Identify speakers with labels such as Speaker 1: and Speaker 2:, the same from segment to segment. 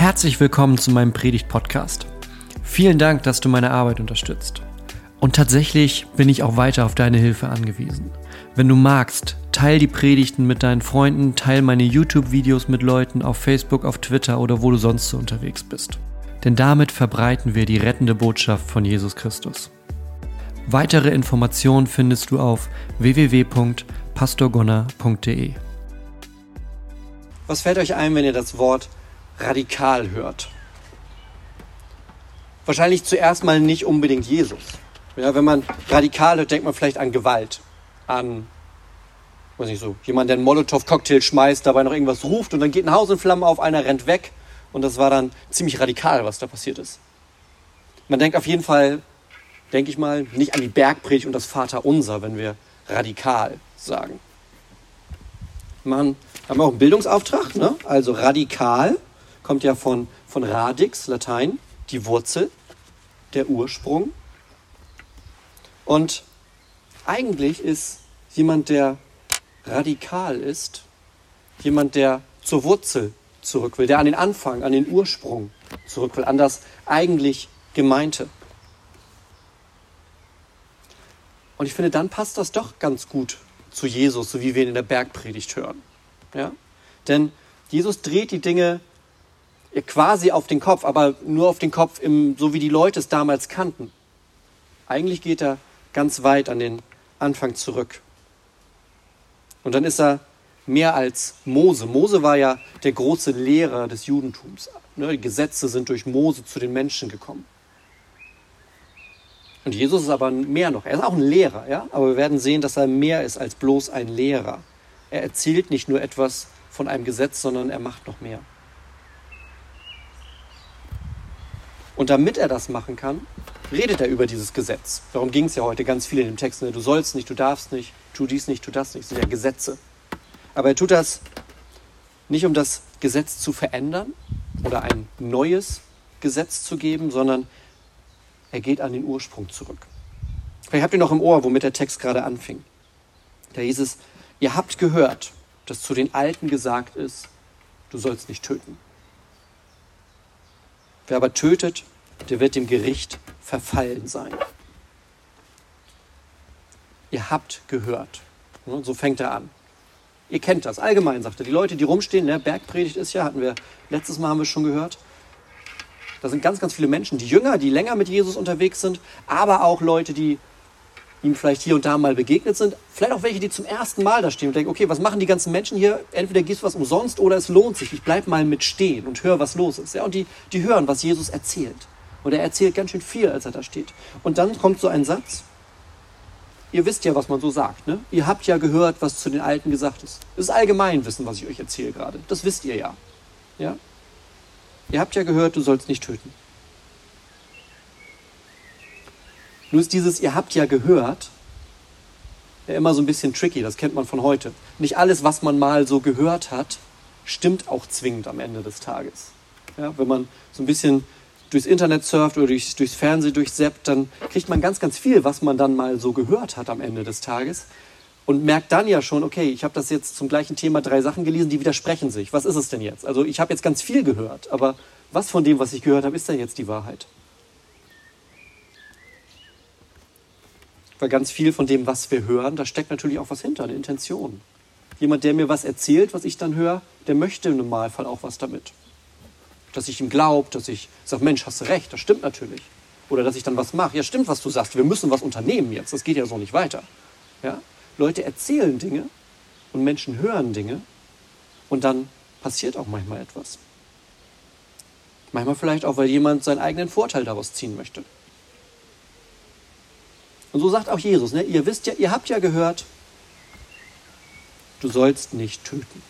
Speaker 1: Herzlich willkommen zu meinem Predigt-Podcast. Vielen Dank, dass du meine Arbeit unterstützt. Und tatsächlich bin ich auch weiter auf deine Hilfe angewiesen. Wenn du magst, teil die Predigten mit deinen Freunden, teil meine YouTube-Videos mit Leuten auf Facebook, auf Twitter oder wo du sonst so unterwegs bist. Denn damit verbreiten wir die rettende Botschaft von Jesus Christus. Weitere Informationen findest du auf www.pastorgonner.de.
Speaker 2: Was fällt euch ein, wenn ihr das Wort radikal hört? Wahrscheinlich zuerst mal nicht unbedingt Jesus. Ja, wenn man radikal hört, denkt man vielleicht an Gewalt, an, weiß nicht so, jemand, der einen Molotow-Cocktail schmeißt, dabei noch irgendwas ruft und dann geht ein Haus in Flammen auf, einer rennt weg und das war dann ziemlich radikal, was da passiert ist. Man denkt auf jeden Fall, denke ich mal, nicht an die Bergpredigt und das Vaterunser, wenn wir radikal sagen. Man haben auch einen Bildungsauftrag, ne? also radikal kommt ja von, von radix, Latein, die Wurzel, der Ursprung. Und eigentlich ist jemand, der radikal ist, jemand, der zur Wurzel zurück will, der an den Anfang, an den Ursprung zurück will, an das eigentlich Gemeinte. Und ich finde, dann passt das doch ganz gut zu Jesus, so wie wir ihn in der Bergpredigt hören. Ja? Denn Jesus dreht die Dinge quasi auf den Kopf, aber nur auf den Kopf, im, so wie die Leute es damals kannten. Eigentlich geht er ganz weit an den Anfang zurück. Und dann ist er mehr als Mose. Mose war ja der große Lehrer des Judentums. Ne, die Gesetze sind durch Mose zu den Menschen gekommen. Und Jesus ist aber mehr noch. Er ist auch ein Lehrer, ja? aber wir werden sehen, dass er mehr ist als bloß ein Lehrer. Er erzählt nicht nur etwas von einem Gesetz, sondern er macht noch mehr. Und damit er das machen kann, redet er über dieses Gesetz. Darum ging es ja heute ganz viel in dem Text. Ne? Du sollst nicht, du darfst nicht, tu dies nicht, tu das nicht. Das sind ja Gesetze. Aber er tut das nicht, um das Gesetz zu verändern oder ein neues Gesetz zu geben, sondern er geht an den Ursprung zurück. Vielleicht habt ihr noch im Ohr, womit der Text gerade anfing. Da hieß es, ihr habt gehört, dass zu den Alten gesagt ist, du sollst nicht töten. Wer aber tötet, der wird dem Gericht verfallen sein. Ihr habt gehört. So fängt er an. Ihr kennt das. Allgemein sagt er. Die Leute, die rumstehen, ne, Bergpredigt ist ja, hatten wir letztes Mal haben wir schon gehört. Da sind ganz, ganz viele Menschen, die jünger, die länger mit Jesus unterwegs sind, aber auch Leute, die ihm vielleicht hier und da mal begegnet sind. Vielleicht auch welche, die zum ersten Mal da stehen und denken, okay, was machen die ganzen Menschen hier? Entweder gibst du was umsonst oder es lohnt sich. Ich bleibe mal mit stehen und höre, was los ist. Ja, und die, die hören, was Jesus erzählt. Und er erzählt ganz schön viel, als er da steht. Und dann kommt so ein Satz. Ihr wisst ja, was man so sagt. Ne? Ihr habt ja gehört, was zu den Alten gesagt ist. Das ist Allgemeinwissen, was ich euch erzähle gerade. Das wisst ihr ja. ja. Ihr habt ja gehört, du sollst nicht töten. Nur ist dieses, ihr habt ja gehört, ja immer so ein bisschen tricky, das kennt man von heute. Nicht alles, was man mal so gehört hat, stimmt auch zwingend am Ende des Tages. Ja, wenn man so ein bisschen durchs Internet surft oder durchs, durchs Fernsehen durchseppt, dann kriegt man ganz, ganz viel, was man dann mal so gehört hat am Ende des Tages und merkt dann ja schon, okay, ich habe das jetzt zum gleichen Thema drei Sachen gelesen, die widersprechen sich. Was ist es denn jetzt? Also ich habe jetzt ganz viel gehört, aber was von dem, was ich gehört habe, ist denn jetzt die Wahrheit? Weil ganz viel von dem, was wir hören, da steckt natürlich auch was hinter, eine Intention. Jemand, der mir was erzählt, was ich dann höre, der möchte im Normalfall auch was damit. Dass ich ihm glaube, dass ich sage, Mensch, hast du recht, das stimmt natürlich. Oder dass ich dann was mache. Ja, stimmt, was du sagst, wir müssen was unternehmen jetzt, das geht ja so nicht weiter. Ja? Leute erzählen Dinge und Menschen hören Dinge und dann passiert auch manchmal etwas. Manchmal vielleicht auch, weil jemand seinen eigenen Vorteil daraus ziehen möchte. Und so sagt auch Jesus, ne? ihr wisst ja, ihr habt ja gehört, du sollst nicht töten.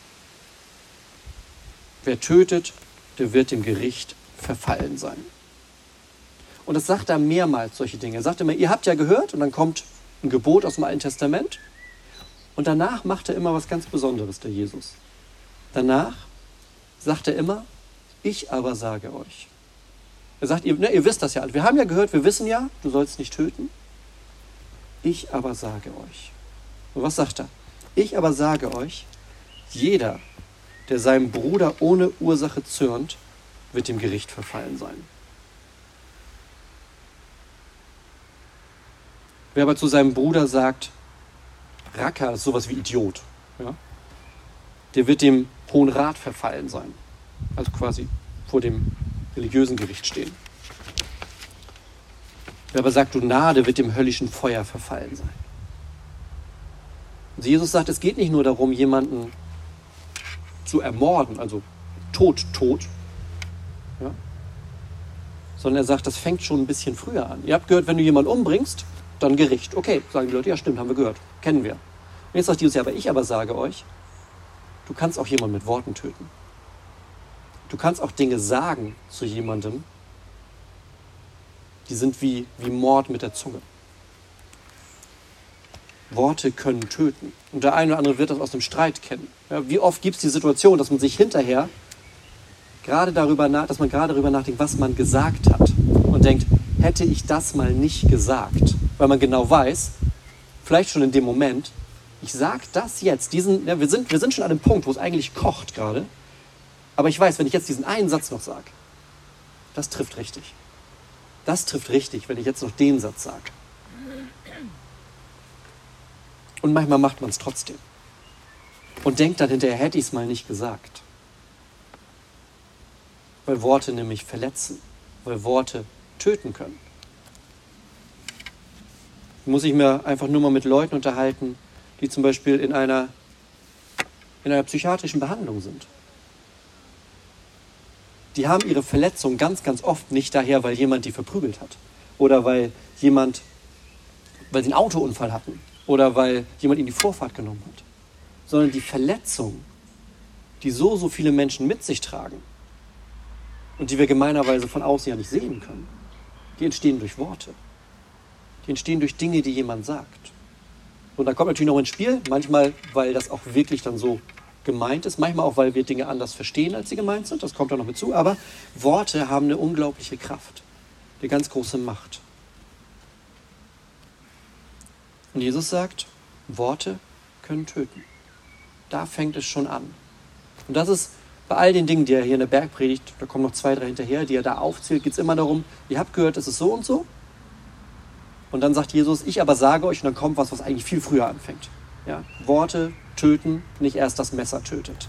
Speaker 2: Wer tötet, der wird dem Gericht verfallen sein. Und das sagt er mehrmals, solche Dinge. Er sagt immer, ihr habt ja gehört, und dann kommt ein Gebot aus dem Alten Testament. Und danach macht er immer was ganz Besonderes, der Jesus. Danach sagt er immer, ich aber sage euch. Er sagt, ihr, ne, ihr wisst das ja. Wir haben ja gehört, wir wissen ja, du sollst nicht töten. Ich aber sage euch. Und was sagt er? Ich aber sage euch, jeder, der seinem Bruder ohne Ursache zürnt, wird dem Gericht verfallen sein. Wer aber zu seinem Bruder sagt, Racker ist sowas wie Idiot, ja, der wird dem Hohen Rat verfallen sein. Also quasi vor dem religiösen Gericht stehen. Wer aber sagt, du der wird dem höllischen Feuer verfallen sein. Und Jesus sagt, es geht nicht nur darum, jemanden zu ermorden, also Tod, Tod, ja, sondern er sagt, das fängt schon ein bisschen früher an. Ihr habt gehört, wenn du jemanden umbringst, dann Gericht. Okay, sagen die Leute, ja stimmt, haben wir gehört, kennen wir. Und jetzt sagt Jesus, ja, aber ich aber sage euch, du kannst auch jemanden mit Worten töten. Du kannst auch Dinge sagen zu jemandem, die sind wie, wie Mord mit der Zunge. Worte können töten. Und der eine oder andere wird das aus dem Streit kennen. Ja, wie oft gibt es die Situation, dass man sich hinterher gerade darüber nach, dass man gerade darüber nachdenkt, was man gesagt hat und denkt, hätte ich das mal nicht gesagt, weil man genau weiß, vielleicht schon in dem Moment, ich sage das jetzt, diesen, ja, wir, sind, wir sind schon an dem Punkt, wo es eigentlich kocht gerade, aber ich weiß, wenn ich jetzt diesen einen Satz noch sage, das trifft richtig. Das trifft richtig, wenn ich jetzt noch den Satz sage. Und manchmal macht man es trotzdem. Und denkt dann hinterher, hätte ich es mal nicht gesagt. Weil Worte nämlich verletzen, weil Worte töten können. Muss ich mir einfach nur mal mit Leuten unterhalten, die zum Beispiel in einer, in einer psychiatrischen Behandlung sind. Die haben ihre Verletzung ganz, ganz oft nicht daher, weil jemand die verprügelt hat. Oder weil jemand, weil sie einen Autounfall hatten. Oder weil jemand ihnen die Vorfahrt genommen hat. Sondern die Verletzung, die so, so viele Menschen mit sich tragen und die wir gemeinerweise von außen ja nicht sehen können, die entstehen durch Worte. Die entstehen durch Dinge, die jemand sagt. Und da kommt natürlich noch ins Spiel, manchmal, weil das auch wirklich dann so gemeint ist, manchmal auch, weil wir Dinge anders verstehen, als sie gemeint sind, das kommt da noch mit zu, aber Worte haben eine unglaubliche Kraft, eine ganz große Macht. Und Jesus sagt, Worte können töten. Da fängt es schon an. Und das ist bei all den Dingen, die er hier in der Bergpredigt, da kommen noch zwei, drei hinterher, die er da aufzählt, geht es immer darum, ihr habt gehört, es ist so und so. Und dann sagt Jesus, ich aber sage euch, und dann kommt was, was eigentlich viel früher anfängt. Ja? Worte töten, nicht erst das Messer tötet.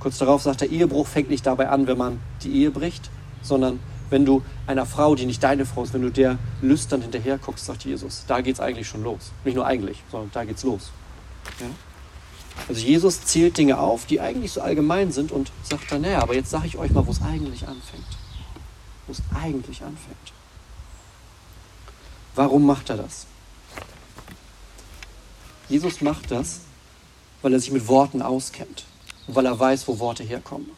Speaker 2: Kurz darauf sagt er, Ehebruch fängt nicht dabei an, wenn man die Ehe bricht, sondern wenn du einer Frau, die nicht deine Frau ist, wenn du der lüstern hinterher guckst, sagt Jesus, da geht es eigentlich schon los. Nicht nur eigentlich, sondern da geht's los. Ja? Also Jesus zählt Dinge auf, die eigentlich so allgemein sind und sagt dann, naja, aber jetzt sage ich euch mal, wo es eigentlich anfängt. Wo es eigentlich anfängt. Warum macht er das? Jesus macht das, weil er sich mit Worten auskennt und weil er weiß, wo Worte herkommen.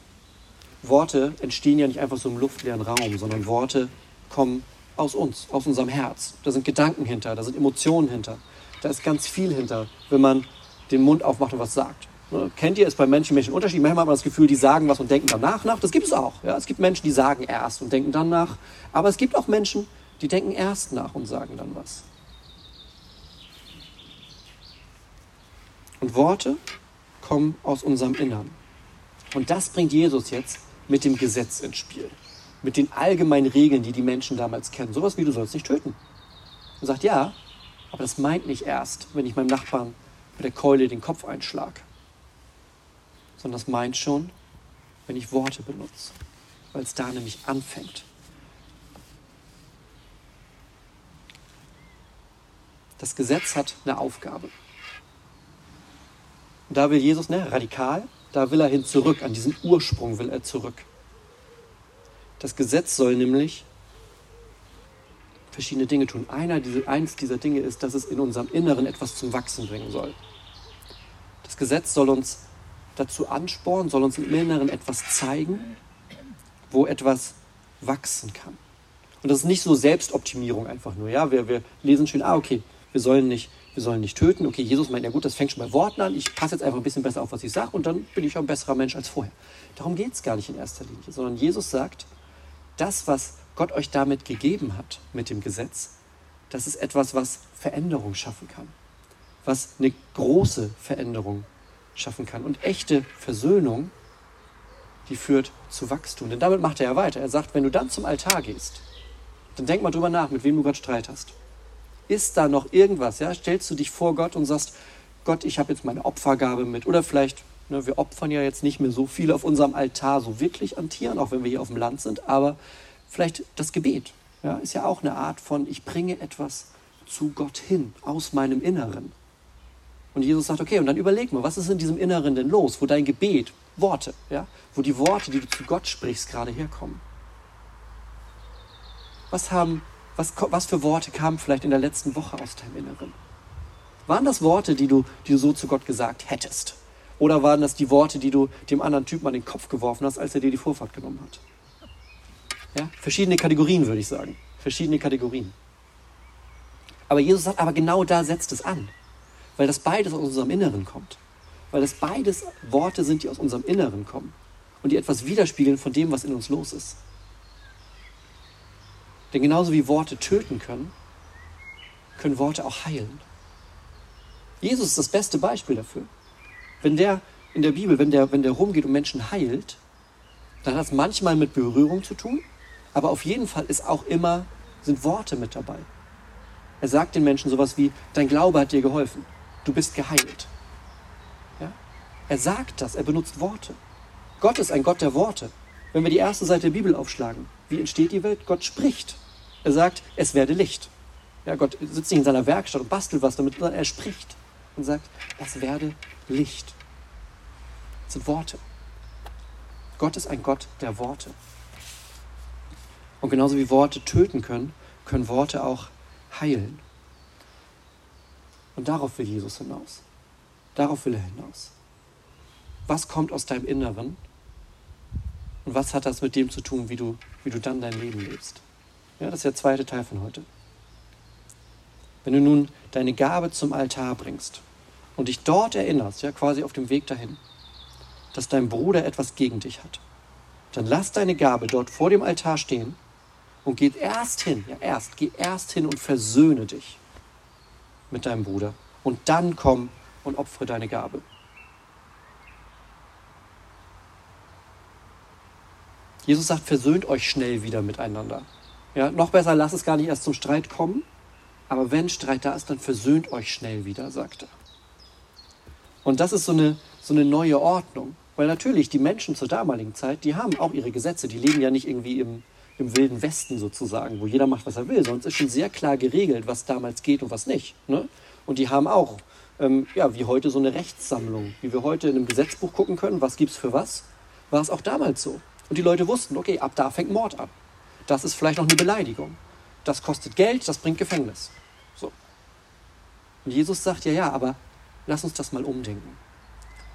Speaker 2: Worte entstehen ja nicht einfach so im luftleeren Raum, sondern Worte kommen aus uns, aus unserem Herz. Da sind Gedanken hinter, da sind Emotionen hinter, da ist ganz viel hinter, wenn man den Mund aufmacht und was sagt. Ne, kennt ihr es bei Menschen, Menschen Unterschied? Manchmal hat man das Gefühl, die sagen was und denken danach nach. Das gibt es auch. Ja? Es gibt Menschen, die sagen erst und denken dann nach. Aber es gibt auch Menschen, die denken erst nach und sagen dann was. Und Worte kommen aus unserem Innern. Und das bringt Jesus jetzt mit dem Gesetz ins Spiel. Mit den allgemeinen Regeln, die die Menschen damals kennen. Sowas wie du sollst nicht töten. Und sagt, ja, aber das meint nicht erst, wenn ich meinem Nachbarn mit der Keule den Kopf einschlag. Sondern das meint schon, wenn ich Worte benutze. Weil es da nämlich anfängt. Das Gesetz hat eine Aufgabe. Und da will Jesus, ne, radikal, da will er hin zurück, an diesen Ursprung will er zurück. Das Gesetz soll nämlich verschiedene Dinge tun. Einer, diese, eins dieser Dinge ist, dass es in unserem Inneren etwas zum Wachsen bringen soll. Das Gesetz soll uns dazu anspornen, soll uns im Inneren etwas zeigen, wo etwas wachsen kann. Und das ist nicht so Selbstoptimierung einfach nur. Ja, wir, wir lesen schön, ah, okay, wir sollen nicht wir sollen nicht töten. Okay, Jesus meint, ja gut, das fängt schon bei Worten an. Ich passe jetzt einfach ein bisschen besser auf, was ich sage und dann bin ich auch ein besserer Mensch als vorher. Darum geht es gar nicht in erster Linie, sondern Jesus sagt, das, was Gott euch damit gegeben hat, mit dem Gesetz, das ist etwas, was Veränderung schaffen kann. Was eine große Veränderung schaffen kann. Und echte Versöhnung die führt zu Wachstum. Denn damit macht er ja weiter. Er sagt, wenn du dann zum Altar gehst, dann denk mal drüber nach, mit wem du Gott Streit hast. Ist da noch irgendwas? Ja? Stellst du dich vor Gott und sagst, Gott, ich habe jetzt meine Opfergabe mit. Oder vielleicht, ne, wir opfern ja jetzt nicht mehr so viel auf unserem Altar, so wirklich an Tieren, auch wenn wir hier auf dem Land sind, aber vielleicht das Gebet. Ja, ist ja auch eine Art von, ich bringe etwas zu Gott hin, aus meinem Inneren. Und Jesus sagt, okay, und dann überleg mal, was ist in diesem Inneren denn los, wo dein Gebet, Worte, ja, wo die Worte, die du zu Gott sprichst, gerade herkommen. Was haben, was, was für Worte kamen vielleicht in der letzten Woche aus deinem Inneren? Waren das Worte, die du, die du so zu Gott gesagt hättest? Oder waren das die Worte, die du dem anderen Typen an den Kopf geworfen hast, als er dir die Vorfahrt genommen hat? Ja? Verschiedene Kategorien, würde ich sagen. Verschiedene Kategorien. Aber Jesus sagt, aber genau da setzt es an. Weil das beides aus unserem Inneren kommt. Weil das beides Worte sind, die aus unserem Inneren kommen. Und die etwas widerspiegeln von dem, was in uns los ist. Denn genauso wie Worte töten können, können Worte auch heilen. Jesus ist das beste Beispiel dafür. Wenn der in der Bibel, wenn der, wenn der rumgeht und Menschen heilt, dann hat es manchmal mit Berührung zu tun, aber auf jeden Fall ist auch immer, sind Worte mit dabei. Er sagt den Menschen sowas wie, dein Glaube hat dir geholfen, du bist geheilt. Ja? Er sagt das, er benutzt Worte. Gott ist ein Gott der Worte. Wenn wir die erste Seite der Bibel aufschlagen, wie entsteht die Welt? Gott spricht. Er sagt, es werde Licht. Ja, Gott sitzt nicht in seiner Werkstatt und bastelt was damit, sondern er spricht und sagt, es werde Licht. Das sind Worte. Gott ist ein Gott der Worte. Und genauso wie Worte töten können, können Worte auch heilen. Und darauf will Jesus hinaus. Darauf will er hinaus. Was kommt aus deinem Inneren und was hat das mit dem zu tun, wie du, wie du dann dein Leben lebst? Ja, das ist der zweite Teil von heute. Wenn du nun deine Gabe zum Altar bringst und dich dort erinnerst, ja, quasi auf dem Weg dahin, dass dein Bruder etwas gegen dich hat, dann lass deine Gabe dort vor dem Altar stehen und geht erst hin, ja erst, geh erst hin und versöhne dich mit deinem Bruder. Und dann komm und opfere deine Gabe. Jesus sagt, versöhnt euch schnell wieder miteinander. Ja, noch besser, lasst es gar nicht erst zum Streit kommen. Aber wenn Streit da ist, dann versöhnt euch schnell wieder, sagt er. Und das ist so eine, so eine neue Ordnung. Weil natürlich die Menschen zur damaligen Zeit, die haben auch ihre Gesetze. Die leben ja nicht irgendwie im, im wilden Westen sozusagen, wo jeder macht, was er will. Sonst ist schon sehr klar geregelt, was damals geht und was nicht. Ne? Und die haben auch, ähm, ja, wie heute so eine Rechtssammlung. Wie wir heute in einem Gesetzbuch gucken können, was gibt's für was, war es auch damals so. Und die Leute wussten, okay, ab da fängt Mord an. Das ist vielleicht noch eine Beleidigung. Das kostet Geld, das bringt Gefängnis. So. Und Jesus sagt, ja, ja, aber lass uns das mal umdenken.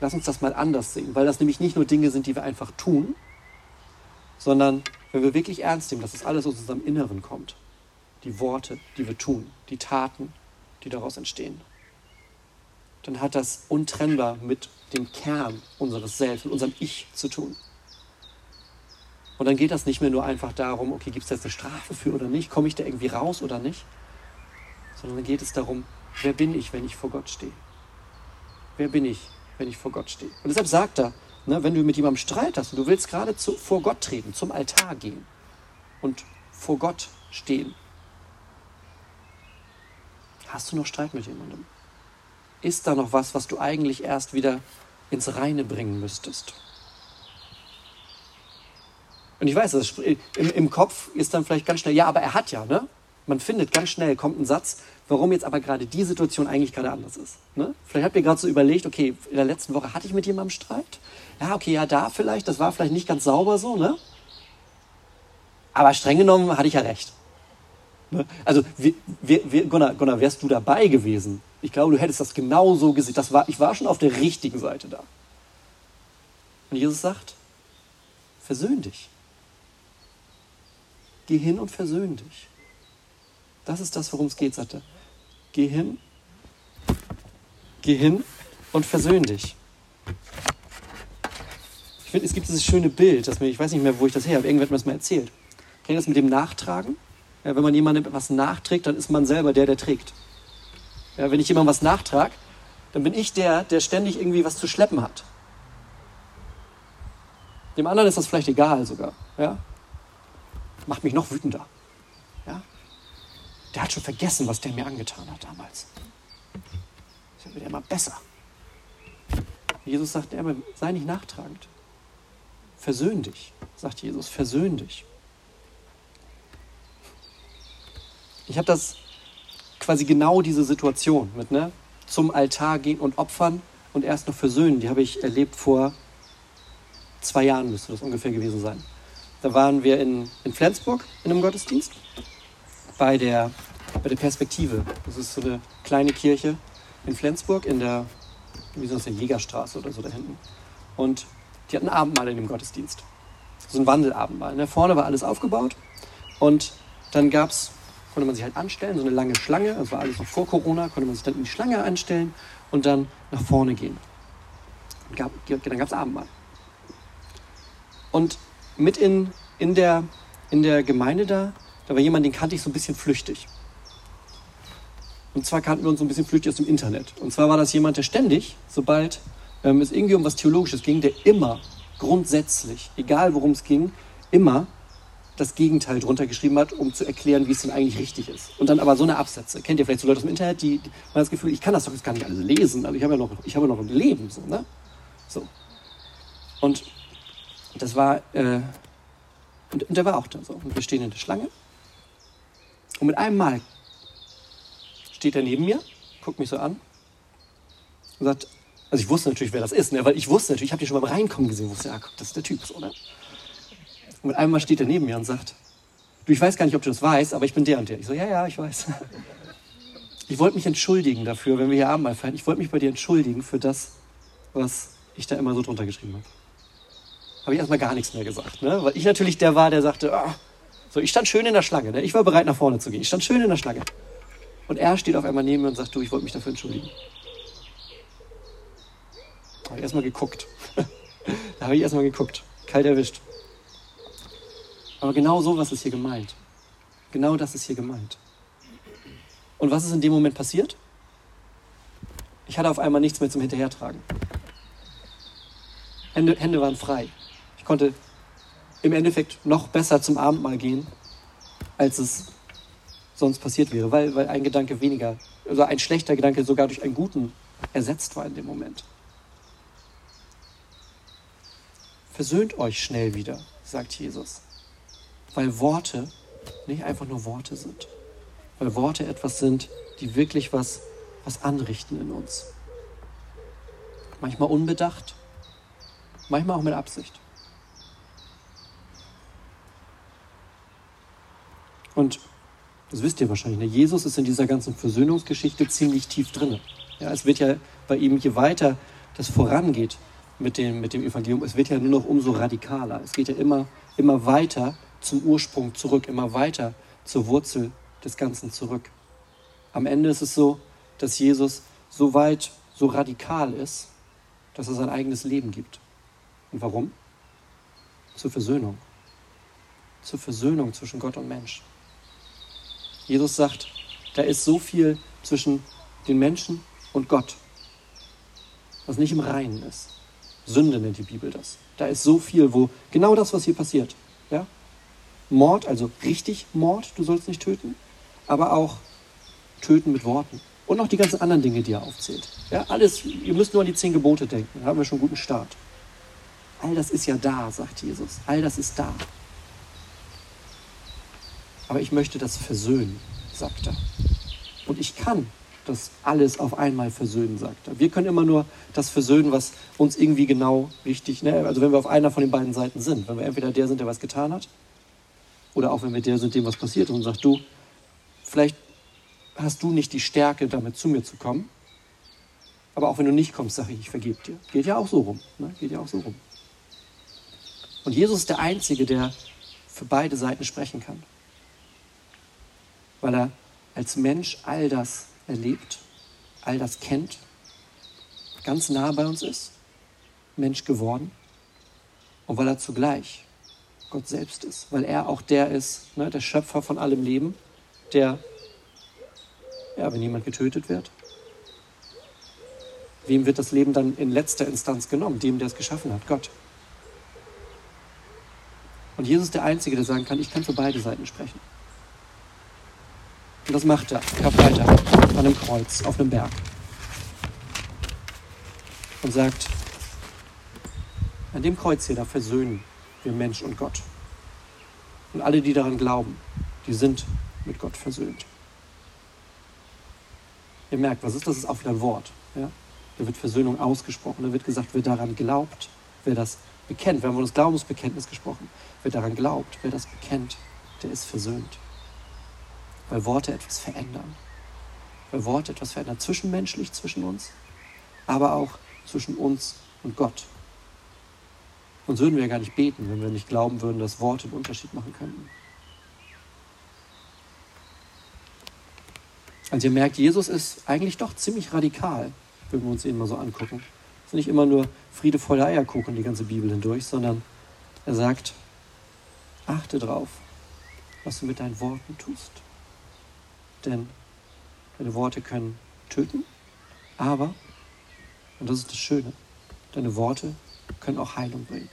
Speaker 2: Lass uns das mal anders sehen, weil das nämlich nicht nur Dinge sind, die wir einfach tun, sondern wenn wir wirklich ernst nehmen, dass das alles aus unserem Inneren kommt. Die Worte, die wir tun, die Taten, die daraus entstehen. Dann hat das untrennbar mit dem Kern unseres Selbst, mit unserem Ich zu tun. Und dann geht das nicht mehr nur einfach darum, okay, gibt es jetzt eine Strafe für oder nicht, komme ich da irgendwie raus oder nicht, sondern dann geht es darum, wer bin ich, wenn ich vor Gott stehe? Wer bin ich, wenn ich vor Gott stehe? Und deshalb sagt er, ne, wenn du mit jemandem Streit hast und du willst gerade zu, vor Gott treten, zum Altar gehen und vor Gott stehen, hast du noch Streit mit jemandem? Ist da noch was, was du eigentlich erst wieder ins Reine bringen müsstest? Und ich weiß, das im, im Kopf ist dann vielleicht ganz schnell, ja, aber er hat ja, ne? Man findet ganz schnell, kommt ein Satz, warum jetzt aber gerade die Situation eigentlich gerade anders ist. Ne? Vielleicht habt ihr gerade so überlegt, okay, in der letzten Woche hatte ich mit jemandem Streit. Ja, okay, ja, da vielleicht, das war vielleicht nicht ganz sauber so, ne? Aber streng genommen hatte ich ja recht. Ne? Also, wir, wir, Gunnar, Gunnar, wärst du dabei gewesen? Ich glaube, du hättest das genau so gesehen. Das war, ich war schon auf der richtigen Seite da. Und Jesus sagt, versöhn dich. Geh hin und versöhn dich. Das ist das, worum es geht, sagt er. Geh hin, geh hin und versöhn dich. Ich finde, es gibt dieses schöne Bild, das mir, ich weiß nicht mehr, wo ich das her habe, irgendwer hat mir das mal erzählt. Kennt ihr das mit dem Nachtragen? Ja, wenn man jemandem etwas nachträgt, dann ist man selber der, der trägt. Ja, wenn ich jemandem was nachtrage, dann bin ich der, der ständig irgendwie was zu schleppen hat. Dem anderen ist das vielleicht egal sogar. Ja? Macht mich noch wütender. Ja? Der hat schon vergessen, was der mir angetan hat damals. Das wird immer besser. Jesus sagt, sei nicht nachtragend. Versöhn dich, sagt Jesus, versöhn dich. Ich habe das quasi genau diese Situation mit, ne? Zum Altar gehen und opfern und erst noch versöhnen. Die habe ich erlebt vor zwei Jahren, müsste das ungefähr gewesen sein. Da waren wir in, in Flensburg in einem Gottesdienst bei der, bei der Perspektive. Das ist so eine kleine Kirche in Flensburg in der, wie das denn, Jägerstraße oder so da hinten. Und die hatten Abendmahl in dem Gottesdienst. So ein Wandelabendmahl. Ne? Vorne war alles aufgebaut und dann gab es, konnte man sich halt anstellen, so eine lange Schlange, das war alles noch vor Corona, konnte man sich dann in die Schlange anstellen und dann nach vorne gehen. Und gab, dann gab es Abendmahl. Und mit in, in, der, in der Gemeinde da, da war jemand, den kannte ich so ein bisschen flüchtig. Und zwar kannten wir uns so ein bisschen flüchtig aus dem Internet. Und zwar war das jemand, der ständig, sobald ähm, es irgendwie um was Theologisches ging, der immer grundsätzlich, egal worum es ging, immer das Gegenteil drunter geschrieben hat, um zu erklären, wie es denn eigentlich richtig ist. Und dann aber so eine Absätze. Kennt ihr vielleicht so Leute aus dem Internet, die, die haben das Gefühl, ich kann das doch jetzt gar nicht alles lesen, aber ich habe ja noch, ich habe noch ein Leben. So, ne? so. Und das war, äh, und, und der war auch da so. Und wir stehen in der Schlange. Und mit einem Mal steht er neben mir, guckt mich so an und sagt, also ich wusste natürlich, wer das ist, ne? weil ich wusste natürlich, ich habe die schon beim Reinkommen gesehen, wusste, ja, guck, das ist der Typ, so, ne? Und mit einem Mal steht er neben mir und sagt, du, ich weiß gar nicht, ob du das weißt, aber ich bin der und der. Ich so, ja, ja, ich weiß. Ich wollte mich entschuldigen dafür, wenn wir hier Abendmahl feiern, ich wollte mich bei dir entschuldigen für das, was ich da immer so drunter geschrieben habe. Habe ich erstmal gar nichts mehr gesagt, ne? weil ich natürlich der war, der sagte, oh. so, ich stand schön in der Schlange, ne? ich war bereit nach vorne zu gehen, ich stand schön in der Schlange. Und er steht auf einmal neben mir und sagt, du, ich wollte mich dafür entschuldigen. Da habe ich erstmal geguckt. da habe ich erstmal geguckt. Kalt erwischt. Aber genau so was ist hier gemeint. Genau das ist hier gemeint. Und was ist in dem Moment passiert? Ich hatte auf einmal nichts mehr zum Hinterhertragen. Hände, Hände waren frei. Konnte im Endeffekt noch besser zum Abendmahl gehen, als es sonst passiert wäre, weil, weil ein Gedanke weniger, also ein schlechter Gedanke sogar durch einen guten ersetzt war in dem Moment. Versöhnt euch schnell wieder, sagt Jesus, weil Worte nicht einfach nur Worte sind, weil Worte etwas sind, die wirklich was, was anrichten in uns. Manchmal unbedacht, manchmal auch mit Absicht. Und das wisst ihr wahrscheinlich, ne? Jesus ist in dieser ganzen Versöhnungsgeschichte ziemlich tief drin. Ja, es wird ja bei ihm, je weiter das vorangeht mit dem, mit dem Evangelium, es wird ja nur noch umso radikaler. Es geht ja immer, immer weiter zum Ursprung zurück, immer weiter zur Wurzel des Ganzen zurück. Am Ende ist es so, dass Jesus so weit, so radikal ist, dass er sein eigenes Leben gibt. Und warum? Zur Versöhnung. Zur Versöhnung zwischen Gott und Mensch. Jesus sagt, da ist so viel zwischen den Menschen und Gott, was nicht im Reinen ist. Sünde nennt die Bibel das. Da ist so viel, wo genau das, was hier passiert. Ja? Mord, also richtig Mord, du sollst nicht töten, aber auch töten mit Worten. Und noch die ganzen anderen Dinge, die er aufzählt. Ja, alles, ihr müsst nur an die zehn Gebote denken, da haben wir schon einen guten Start. All das ist ja da, sagt Jesus. All das ist da. Aber ich möchte das versöhnen, sagt er. Und ich kann das alles auf einmal versöhnen, sagt er. Wir können immer nur das versöhnen, was uns irgendwie genau wichtig, ne? also wenn wir auf einer von den beiden Seiten sind. Wenn wir entweder der sind, der was getan hat, oder auch wenn wir der sind, dem was passiert ist und sagt, du, vielleicht hast du nicht die Stärke, damit zu mir zu kommen. Aber auch wenn du nicht kommst, sage ich, ich vergebe dir. Geht ja auch so rum. Ne? Geht ja auch so rum. Und Jesus ist der Einzige, der für beide Seiten sprechen kann weil er als Mensch all das erlebt, all das kennt, ganz nah bei uns ist, Mensch geworden und weil er zugleich Gott selbst ist, weil er auch der ist, ne, der Schöpfer von allem Leben, der, ja, wenn jemand getötet wird, wem wird das Leben dann in letzter Instanz genommen? Dem, der es geschaffen hat, Gott. Und Jesus ist der Einzige, der sagen kann, ich kann für beide Seiten sprechen. Und das macht er, Karfreitag, an einem Kreuz, auf einem Berg. Und sagt, an dem Kreuz hier, da versöhnen wir Mensch und Gott. Und alle, die daran glauben, die sind mit Gott versöhnt. Ihr merkt, was ist das? Das ist auch wieder ein Wort. Ja? Da wird Versöhnung ausgesprochen. Da wird gesagt, wer daran glaubt, wer das bekennt. Wir haben von das Glaubensbekenntnis gesprochen. Wer daran glaubt, wer das bekennt, der ist versöhnt. Weil Worte etwas verändern. Weil Worte etwas verändern. Zwischenmenschlich zwischen uns, aber auch zwischen uns und Gott. Sonst würden wir ja gar nicht beten, wenn wir nicht glauben würden, dass Worte einen Unterschied machen könnten. Also ihr merkt, Jesus ist eigentlich doch ziemlich radikal, wenn wir uns ihn mal so angucken. Es ist nicht immer nur Friede, voller Eierkuchen die ganze Bibel hindurch, sondern er sagt, achte drauf, was du mit deinen Worten tust. Denn deine Worte können töten, aber, und das ist das Schöne, deine Worte können auch Heilung bringen.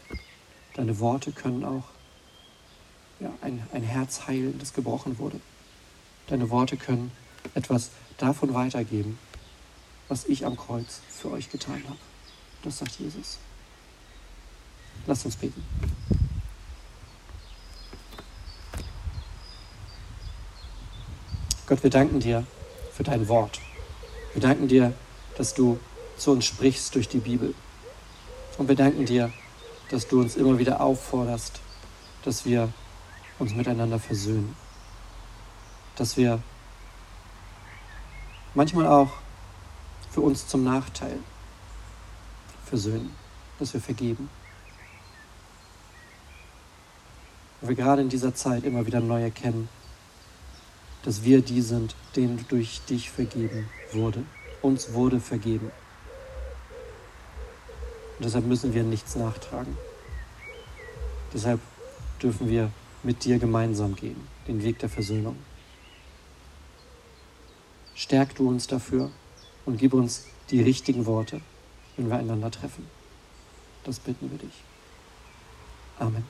Speaker 2: Deine Worte können auch ja, ein, ein Herz heilen, das gebrochen wurde. Deine Worte können etwas davon weitergeben, was ich am Kreuz für euch getan habe. Das sagt Jesus. Lasst uns beten. Gott, wir danken dir für dein Wort. Wir danken dir, dass du zu uns sprichst durch die Bibel. Und wir danken dir, dass du uns immer wieder aufforderst, dass wir uns miteinander versöhnen. Dass wir manchmal auch für uns zum Nachteil versöhnen, dass wir vergeben. Weil wir gerade in dieser Zeit immer wieder neu erkennen, dass wir die sind, denen durch dich vergeben wurde. Uns wurde vergeben. Und deshalb müssen wir nichts nachtragen. Deshalb dürfen wir mit dir gemeinsam gehen, den Weg der Versöhnung. Stärk du uns dafür und gib uns die richtigen Worte, wenn wir einander treffen. Das bitten wir dich. Amen.